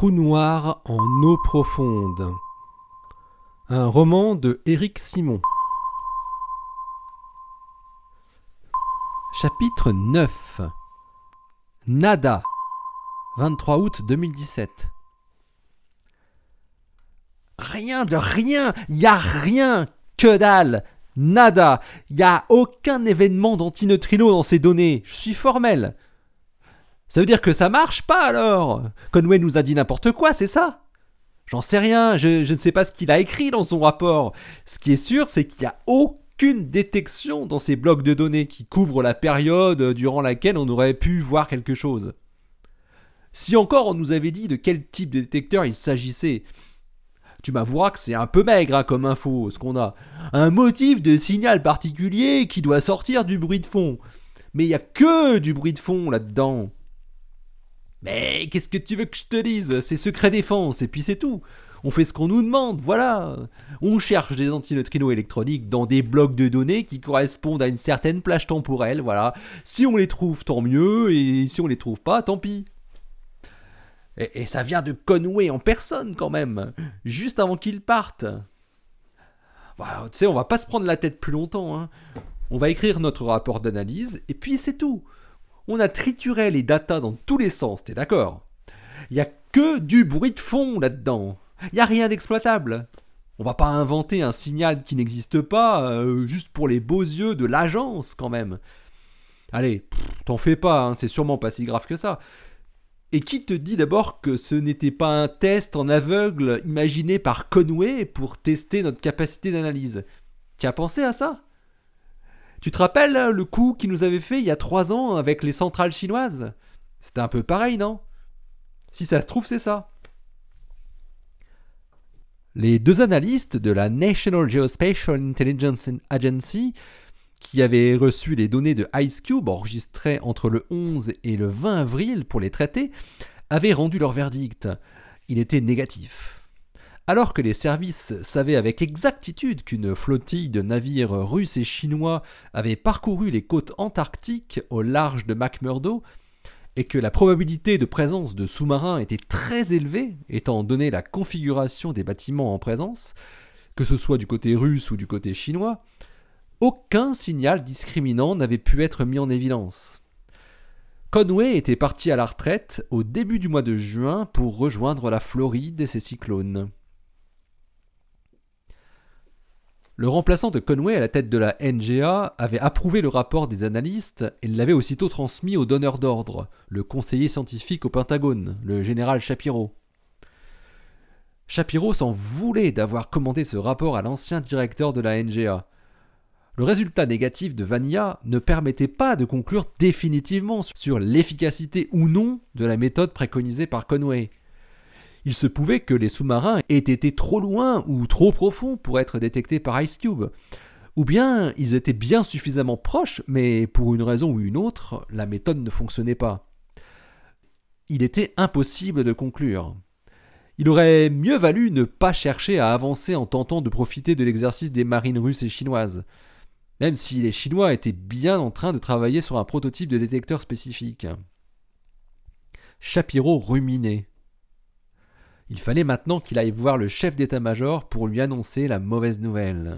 trou noir en eau profonde. Un roman de Éric Simon. Chapitre 9 Nada. 23 août 2017 Rien de rien, y a rien, que dalle, nada, y a aucun événement d'antineutrino dans ces données, je suis formel. Ça veut dire que ça marche pas alors Conway nous a dit n'importe quoi, c'est ça J'en sais rien, je, ne sais pas ce qu'il a écrit dans son rapport. Ce qui est sûr, c'est qu'il n'y a aucune détection dans ces blocs de données qui couvrent la période durant laquelle on aurait pu voir quelque chose. Si encore on nous avait dit de quel type de détecteur il s'agissait, tu m'avoueras que c'est un peu maigre hein, comme info, ce qu'on a. Un motif de signal particulier qui doit sortir du bruit de fond. Mais il n'y a que du bruit de fond là-dedans. Mais qu'est-ce que tu veux que je te dise? C'est secret défense, et puis c'est tout. On fait ce qu'on nous demande, voilà. On cherche des antineutrinos électroniques dans des blocs de données qui correspondent à une certaine plage temporelle, voilà. Si on les trouve, tant mieux, et si on les trouve pas, tant pis. Et, ça vient de Conway en personne quand même, juste avant qu'il parte. Bah, tu sais, on va pas se prendre la tête plus longtemps. Hein. On va écrire notre rapport d'analyse, et puis c'est tout. On a trituré les datas dans tous les sens, t'es d'accord? Il a que du bruit de fond là-dedans. Il a rien d'exploitable. On va pas inventer un signal qui n'existe pas euh, juste pour les beaux yeux de l'agence quand même. Allez, t'en fais pas, hein, c'est sûrement pas si grave que ça. Et qui te dit d'abord que ce n'était pas un test en aveugle imaginé par Conway pour tester notre capacité d'analyse? Tu as pensé à ça? Tu te rappelles le coup qu'il nous avait fait il y a trois ans avec les centrales chinoises? C'était un peu pareil, non? Si ça se trouve, c'est ça. Les deux analystes de la National Geospatial Intelligence Agency qui avait reçu les données de Ice Cube enregistrées entre le 11 et le 20 avril pour les traiter, avaient rendu leur verdict. Il était négatif. Alors que les services savaient avec exactitude qu'une flottille de navires russes et chinois avait parcouru les côtes antarctiques au large de McMurdo, et que la probabilité de présence de sous-marins était très élevée, étant donné la configuration des bâtiments en présence, que ce soit du côté russe ou du côté chinois, aucun signal discriminant n'avait pu être mis en évidence. Conway était parti à la retraite au début du mois de juin pour rejoindre la Floride et ses cyclones. Le remplaçant de Conway à la tête de la NGA avait approuvé le rapport des analystes et l'avait aussitôt transmis au donneur d'ordre, le conseiller scientifique au Pentagone, le général Shapiro. Shapiro s'en voulait d'avoir commandé ce rapport à l'ancien directeur de la NGA, le résultat négatif de Vanilla ne permettait pas de conclure définitivement sur l'efficacité ou non de la méthode préconisée par Conway. Il se pouvait que les sous-marins aient été trop loin ou trop profonds pour être détectés par Ice Cube. Ou bien ils étaient bien suffisamment proches, mais pour une raison ou une autre, la méthode ne fonctionnait pas. Il était impossible de conclure. Il aurait mieux valu ne pas chercher à avancer en tentant de profiter de l'exercice des marines russes et chinoises même si les Chinois étaient bien en train de travailler sur un prototype de détecteur spécifique. Shapiro ruminait. Il fallait maintenant qu'il aille voir le chef d'état-major pour lui annoncer la mauvaise nouvelle.